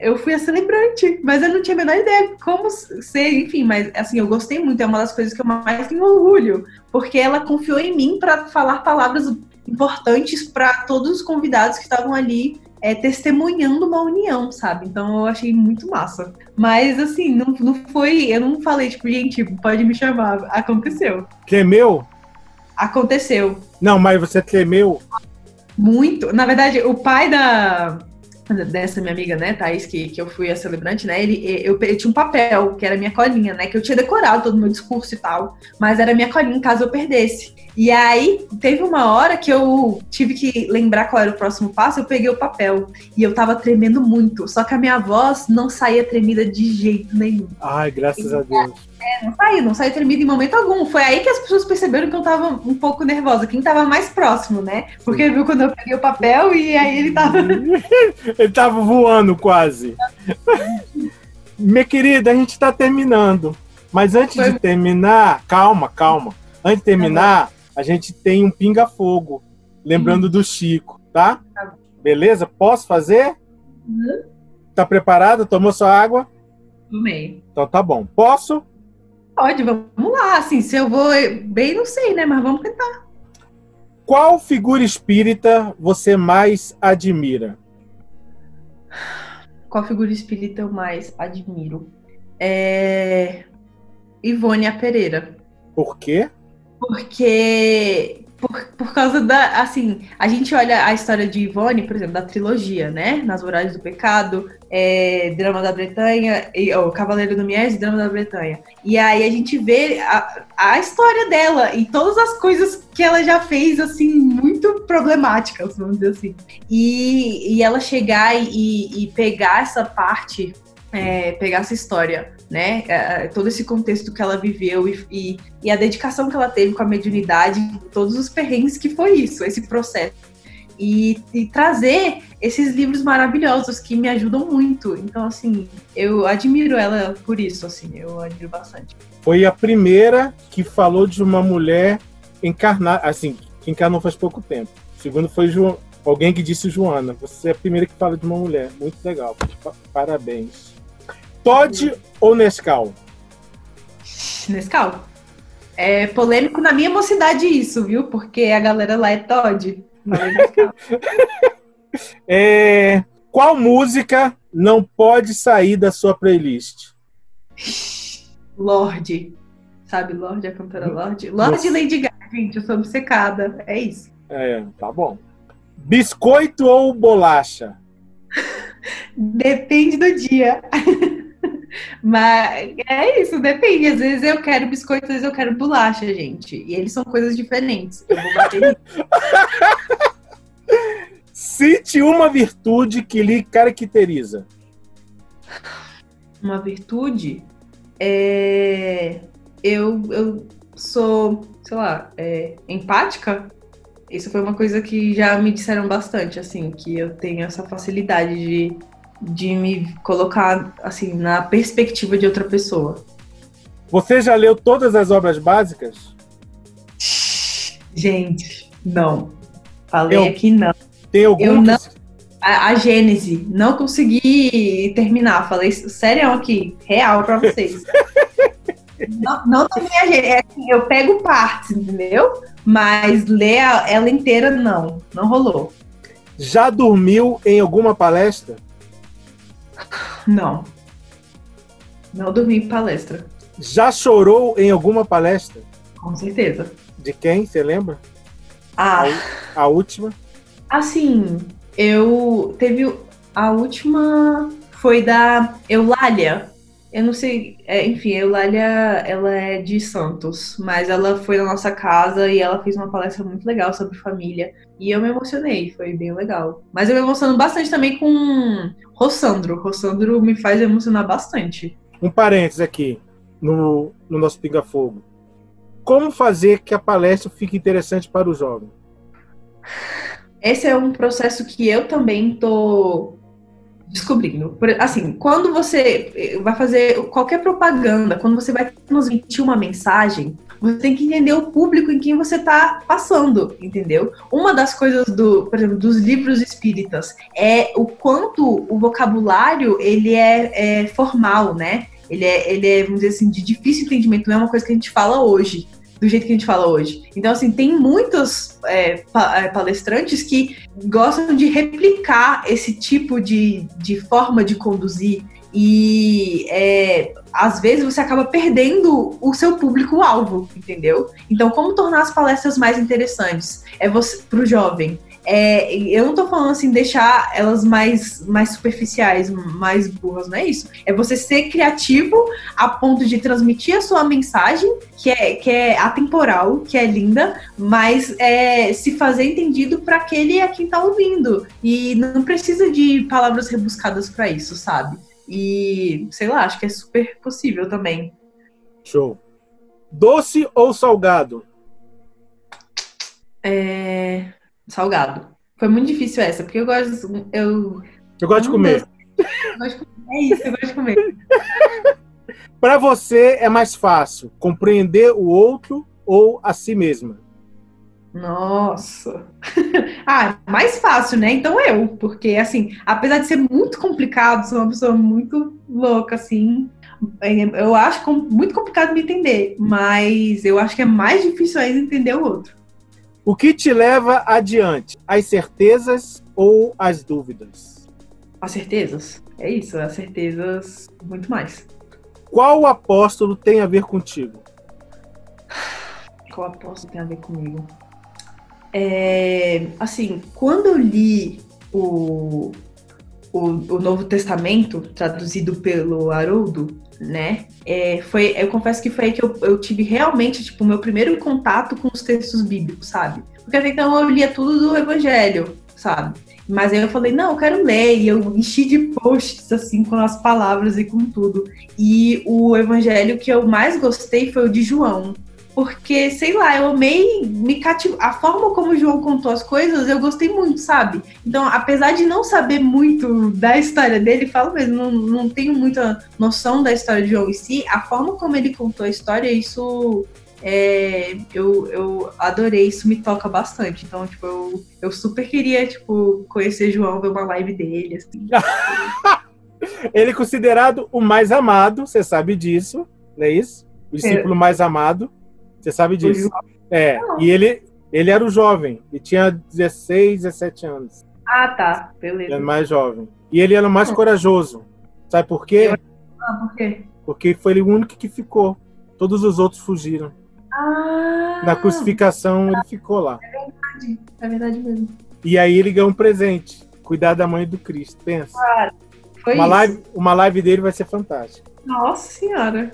Speaker 2: eu fui a celebrante, mas eu não tinha a menor ideia como ser, enfim, mas assim, eu gostei muito, é uma das coisas que eu mais tenho orgulho, porque ela confiou em mim para falar palavras importantes para todos os convidados que estavam ali é, testemunhando uma união, sabe? Então eu achei muito massa. Mas assim, não, não foi, eu não falei, tipo, gente, pode me chamar. Aconteceu.
Speaker 3: Tremeu?
Speaker 2: Aconteceu.
Speaker 3: Não, mas você tremeu?
Speaker 2: Muito. Na verdade, o pai da dessa minha amiga, né, Thaís, que, que eu fui a celebrante, né, ele, eu, eu tinha um papel, que era minha colinha, né, que eu tinha decorado todo o meu discurso e tal, mas era minha colinha caso eu perdesse. E aí, teve uma hora que eu tive que lembrar qual era o próximo passo, eu peguei o papel, e eu tava tremendo muito, só que a minha voz não saía tremida de jeito nenhum.
Speaker 3: Ai, graças a Deus.
Speaker 2: Não saía, não saía tremida em momento algum. Foi aí que as pessoas perceberam que eu tava um pouco nervosa, quem tava mais próximo, né, porque viu quando eu peguei o papel e aí ele tava...
Speaker 3: Ele tava voando quase. Minha querida, a gente tá terminando. Mas antes
Speaker 2: Foi-
Speaker 3: de terminar, calma, calma. Antes de terminar, a gente tem um pinga-fogo. Lembrando do Chico, tá?
Speaker 2: Tá.
Speaker 3: Beleza? Posso fazer?
Speaker 2: Uhum.
Speaker 3: Tá preparada? Tomou sua água?
Speaker 2: Tomei.
Speaker 3: Então tá bom. Posso?
Speaker 2: Pode, vamos lá. Assim, se eu vou bem, não sei, né? Mas vamos tentar.
Speaker 3: Qual figura espírita você mais admira?
Speaker 2: Qual figura espírita eu mais admiro? É... Ivônia Pereira.
Speaker 3: Por quê?
Speaker 2: Porque. Por, por causa da. Assim, a gente olha a história de Ivone, por exemplo, da trilogia, né? Nas Vorazes do Pecado, é, Drama da Bretanha, e, oh, Cavaleiro do Mies Drama da Bretanha. E aí a gente vê a, a história dela e todas as coisas que ela já fez, assim, muito problemáticas, vamos dizer assim. E, e ela chegar e, e pegar essa parte, é, pegar essa história, né? é, todo esse contexto que ela viveu e, e, e a dedicação que ela teve com a mediunidade, todos os perrengues que foi isso, esse processo. E, e trazer esses livros maravilhosos que me ajudam muito. Então, assim, eu admiro ela por isso, assim, eu admiro bastante.
Speaker 3: Foi a primeira que falou de uma mulher encarnar, assim, que encarnou faz pouco tempo. Segundo foi alguém que disse Joana. Você é a primeira que fala de uma mulher. Muito legal. Pa- Parabéns. Todd ou Nescau?
Speaker 2: Nescau? É polêmico na minha mocidade isso, viu? Porque a galera lá é Todd.
Speaker 3: é, qual música não pode sair da sua playlist?
Speaker 2: Lorde. Sabe, Lorde, a cantora Lorde? Lorde Lady Gaga, gente, eu sou obcecada. É isso.
Speaker 3: É, tá bom. Biscoito ou bolacha?
Speaker 2: Depende do dia. Mas é isso, depende. Às vezes eu quero biscoito, às vezes eu quero bolacha, gente. E eles são coisas diferentes. Eu vou bater
Speaker 3: Cite uma virtude que lhe caracteriza.
Speaker 2: Uma virtude? É... Eu, eu sou, sei lá, é, empática. Isso foi uma coisa que já me disseram bastante, assim, que eu tenho essa facilidade de, de me colocar, assim, na perspectiva de outra pessoa.
Speaker 3: Você já leu todas as obras básicas?
Speaker 2: Gente, não. Falei eu, aqui não.
Speaker 3: Tem algum
Speaker 2: eu não, a, a Gênese, não consegui terminar. Falei sério aqui, real para vocês. não, não minha Gênese, é assim, eu pego partes, entendeu? Mas ler ela inteira, não. Não rolou.
Speaker 3: Já dormiu em alguma palestra?
Speaker 2: Não. Não dormi em palestra.
Speaker 3: Já chorou em alguma palestra?
Speaker 2: Com certeza.
Speaker 3: De quem? Você lembra?
Speaker 2: Ah.
Speaker 3: A, a última?
Speaker 2: Assim, eu teve a última foi da Eulália, eu não sei, é, enfim, a Eulália, ela é de Santos, mas ela foi na nossa casa e ela fez uma palestra muito legal sobre família. E eu me emocionei, foi bem legal. Mas eu me emociono bastante também com Rossandro. Rossandro me faz emocionar bastante.
Speaker 3: Um parênteses aqui, no, no nosso Pinga Fogo. Como fazer que a palestra fique interessante para o jovem?
Speaker 2: Esse é um processo que eu também tô descobrindo. Assim, quando você vai fazer qualquer propaganda, quando você vai transmitir uma mensagem, você tem que entender o público em quem você está passando, entendeu? Uma das coisas do, por exemplo, dos livros espíritas é o quanto o vocabulário ele é, é formal, né? Ele é, ele é, vamos dizer assim, de difícil entendimento, não é uma coisa que a gente fala hoje do jeito que a gente fala hoje. Então, assim, tem muitos é, é, palestrantes que gostam de replicar esse tipo de, de forma de conduzir e é, às vezes você acaba perdendo o seu público-alvo, entendeu? Então, como tornar as palestras mais interessantes? É para o jovem. É, eu não tô falando assim, deixar elas mais, mais superficiais, mais burras, não é isso. É você ser criativo a ponto de transmitir a sua mensagem, que é, que é atemporal, que é linda, mas é, se fazer entendido para aquele a quem tá ouvindo. E não precisa de palavras rebuscadas para isso, sabe? E sei lá, acho que é super possível também.
Speaker 3: Show. Doce ou salgado?
Speaker 2: É salgado. Foi muito difícil essa, porque eu gosto. Eu,
Speaker 3: eu gosto de comer.
Speaker 2: Eu gosto de comer. É isso, eu gosto de comer.
Speaker 3: Para você é mais fácil compreender o outro ou a si mesma?
Speaker 2: Nossa. ah, mais fácil, né? Então eu, porque assim, apesar de ser muito complicado, sou uma pessoa muito louca, assim. Eu acho muito complicado me entender, mas eu acho que é mais difícil ainda entender o outro.
Speaker 3: O que te leva adiante? As certezas ou as dúvidas?
Speaker 2: As certezas. É isso, as certezas muito mais.
Speaker 3: Qual apóstolo tem a ver contigo?
Speaker 2: Qual apóstolo tem a ver comigo? É, assim, quando eu li o, o, o, Novo Testamento, traduzido pelo Haroldo, né? É, foi, eu confesso que foi aí que eu, eu tive realmente, tipo, o meu primeiro contato com os textos bíblicos, sabe? Porque até então eu lia tudo do Evangelho, sabe? Mas aí eu falei, não, eu quero ler, e eu enchi de posts, assim, com as palavras e com tudo. E o evangelho que eu mais gostei foi o de João, porque, sei lá, eu amei, me cativou. A forma como o João contou as coisas, eu gostei muito, sabe? Então, apesar de não saber muito da história dele, falo mesmo, não, não tenho muita noção da história de João em si, a forma como ele contou a história, isso. É, eu, eu adorei, isso me toca bastante. Então, tipo, eu, eu super queria, tipo, conhecer João, ver uma live dele, assim.
Speaker 3: ele é considerado o mais amado, você sabe disso, não é isso? O discípulo é. mais amado. Você sabe disso? É, e ele, ele era o jovem, e tinha 16, 17 anos.
Speaker 2: Ah, tá.
Speaker 3: Ele
Speaker 2: Beleza.
Speaker 3: era mais jovem. E ele era o mais corajoso. Sabe por quê?
Speaker 2: Ah, por quê?
Speaker 3: Porque foi ele o único que ficou. Todos os outros fugiram.
Speaker 2: Ah,
Speaker 3: Na crucificação ele ficou lá.
Speaker 2: é verdade mesmo.
Speaker 3: E aí ele ganhou um presente. Cuidar da mãe do Cristo. Pensa.
Speaker 2: Foi
Speaker 3: Uma
Speaker 2: isso.
Speaker 3: live, uma live dele vai ser fantástica.
Speaker 2: Nossa senhora.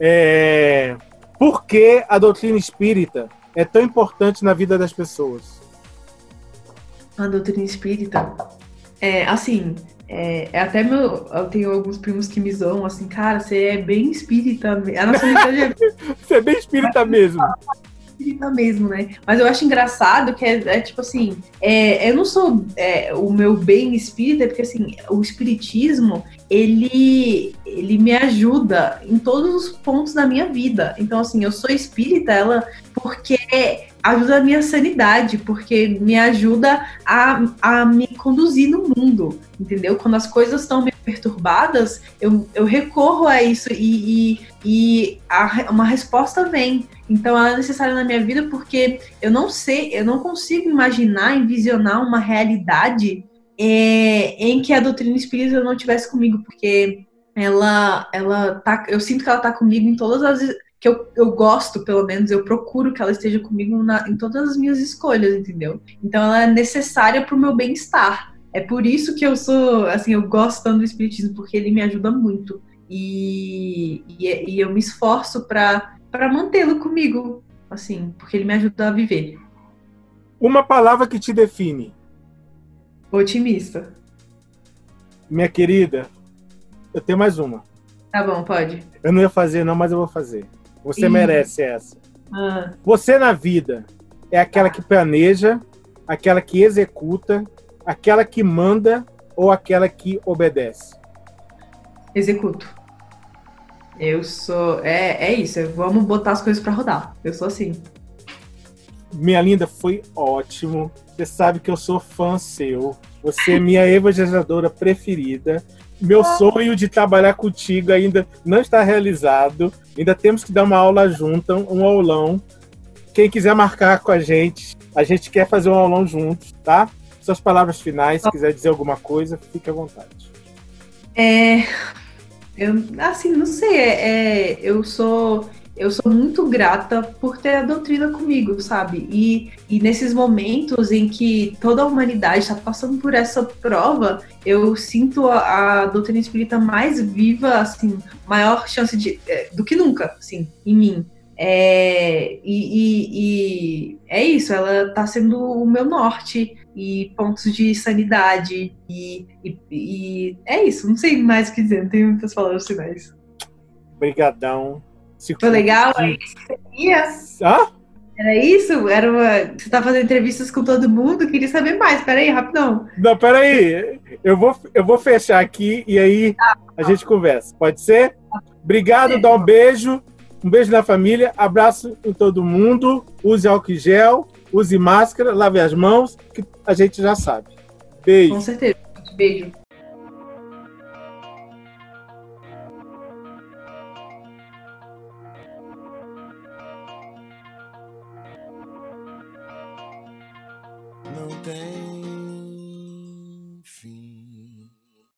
Speaker 3: É... Por que a doutrina espírita é tão importante na vida das pessoas?
Speaker 2: A doutrina espírita. É, assim, é, é até meu. Eu tenho alguns primos que me zoam assim, cara, você é bem espírita. A nossa é
Speaker 3: Você é bem espírita mesmo.
Speaker 2: Espírita mesmo, né? Mas eu acho engraçado que é, é tipo assim, é, eu não sou é, o meu bem espírita, porque assim, o espiritismo, ele, ele me ajuda em todos os pontos da minha vida. Então, assim, eu sou espírita, ela, porque ajuda a minha sanidade, porque me ajuda a, a me conduzir no mundo, entendeu? Quando as coisas estão meio perturbadas, eu, eu recorro a isso e, e, e a- uma resposta vem. Então ela é necessária na minha vida porque eu não sei, eu não consigo imaginar, envisionar uma realidade é, em que a doutrina espírita não estivesse comigo, porque ela, ela tá, eu sinto que ela tá comigo em todas as que eu, eu gosto, pelo menos, eu procuro que ela esteja comigo na- em todas as minhas escolhas, entendeu? Então ela é necessária para o meu bem-estar. É por isso que eu sou, assim, eu gosto tanto do espiritismo, porque ele me ajuda muito. E, e, e eu me esforço para mantê-lo comigo, assim, porque ele me ajuda a viver.
Speaker 3: Uma palavra que te define,
Speaker 2: Otimista.
Speaker 3: minha querida. Eu tenho mais uma.
Speaker 2: Tá bom, pode.
Speaker 3: Eu não ia fazer, não, mas eu vou fazer. Você
Speaker 2: Ih.
Speaker 3: merece essa.
Speaker 2: Ah,
Speaker 3: Você na vida é aquela que planeja, aquela que executa, aquela que manda ou aquela que obedece?
Speaker 2: executo. Eu sou. É, é isso, vamos botar as coisas para rodar. Eu sou assim.
Speaker 3: Minha linda, foi ótimo. Você sabe que eu sou fã seu. Você é minha evangelizadora preferida. Meu sonho de trabalhar contigo ainda não está realizado. Ainda temos que dar uma aula junta, um aulão. Quem quiser marcar com a gente, a gente quer fazer um aulão juntos, tá? Suas palavras finais, se quiser dizer alguma coisa, fique à vontade.
Speaker 2: É, eu, assim, não sei, é, é, eu sou eu sou muito grata por ter a doutrina comigo, sabe? E, e nesses momentos em que toda a humanidade está passando por essa prova, eu sinto a, a doutrina espírita mais viva, assim, maior chance de é, do que nunca, assim, em mim. É, e, e- e é isso, ela tá sendo o meu norte e pontos de sanidade e- e é isso, não sei mais o que dizer, não tenho muitas palavras finais.
Speaker 3: Obrigadão. Se
Speaker 2: Foi legal?
Speaker 3: cuide.
Speaker 2: É você queria?
Speaker 3: Hã?
Speaker 2: Era isso? Era uma... Você tá fazendo entrevistas com todo mundo? Queria saber mais. Peraí, rapidão.
Speaker 3: Não, peraí. Eu vou, eu vou fechar aqui e aí a gente conversa. Pode ser? Obrigado, dá um beijo. Um beijo na família. Abraço em todo mundo. Use álcool em gel, use máscara, lave as mãos, que a gente já sabe.
Speaker 2: Com
Speaker 3: Beijo.
Speaker 2: certeza. Beijo.